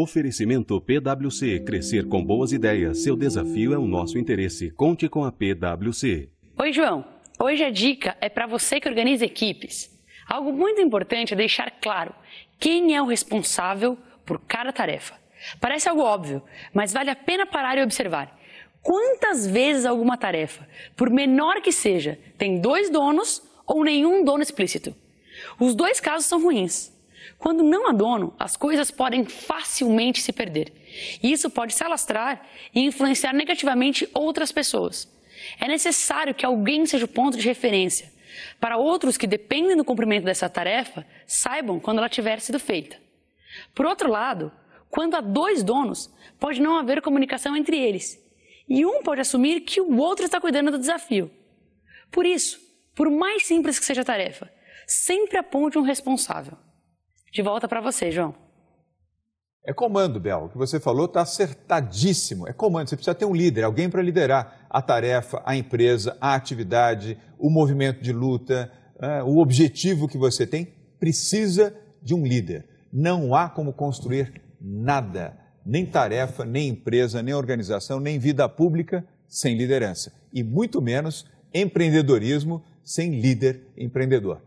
Oferecimento PwC. Crescer com boas ideias. Seu desafio é o nosso interesse. Conte com a PwC. Oi, João. Hoje a dica é para você que organiza equipes. Algo muito importante é deixar claro quem é o responsável por cada tarefa. Parece algo óbvio, mas vale a pena parar e observar. Quantas vezes alguma tarefa, por menor que seja, tem dois donos ou nenhum dono explícito? Os dois casos são ruins. Quando não há dono, as coisas podem facilmente se perder. E isso pode se alastrar e influenciar negativamente outras pessoas. É necessário que alguém seja o ponto de referência para outros que dependem do cumprimento dessa tarefa saibam quando ela tiver sido feita. Por outro lado, quando há dois donos, pode não haver comunicação entre eles e um pode assumir que o outro está cuidando do desafio. Por isso, por mais simples que seja a tarefa, sempre aponte um responsável. De volta para você, João. É comando, Bel. O que você falou está acertadíssimo. É comando. Você precisa ter um líder, alguém para liderar a tarefa, a empresa, a atividade, o movimento de luta, é, o objetivo que você tem. Precisa de um líder. Não há como construir nada, nem tarefa, nem empresa, nem organização, nem vida pública sem liderança. E muito menos empreendedorismo sem líder empreendedor.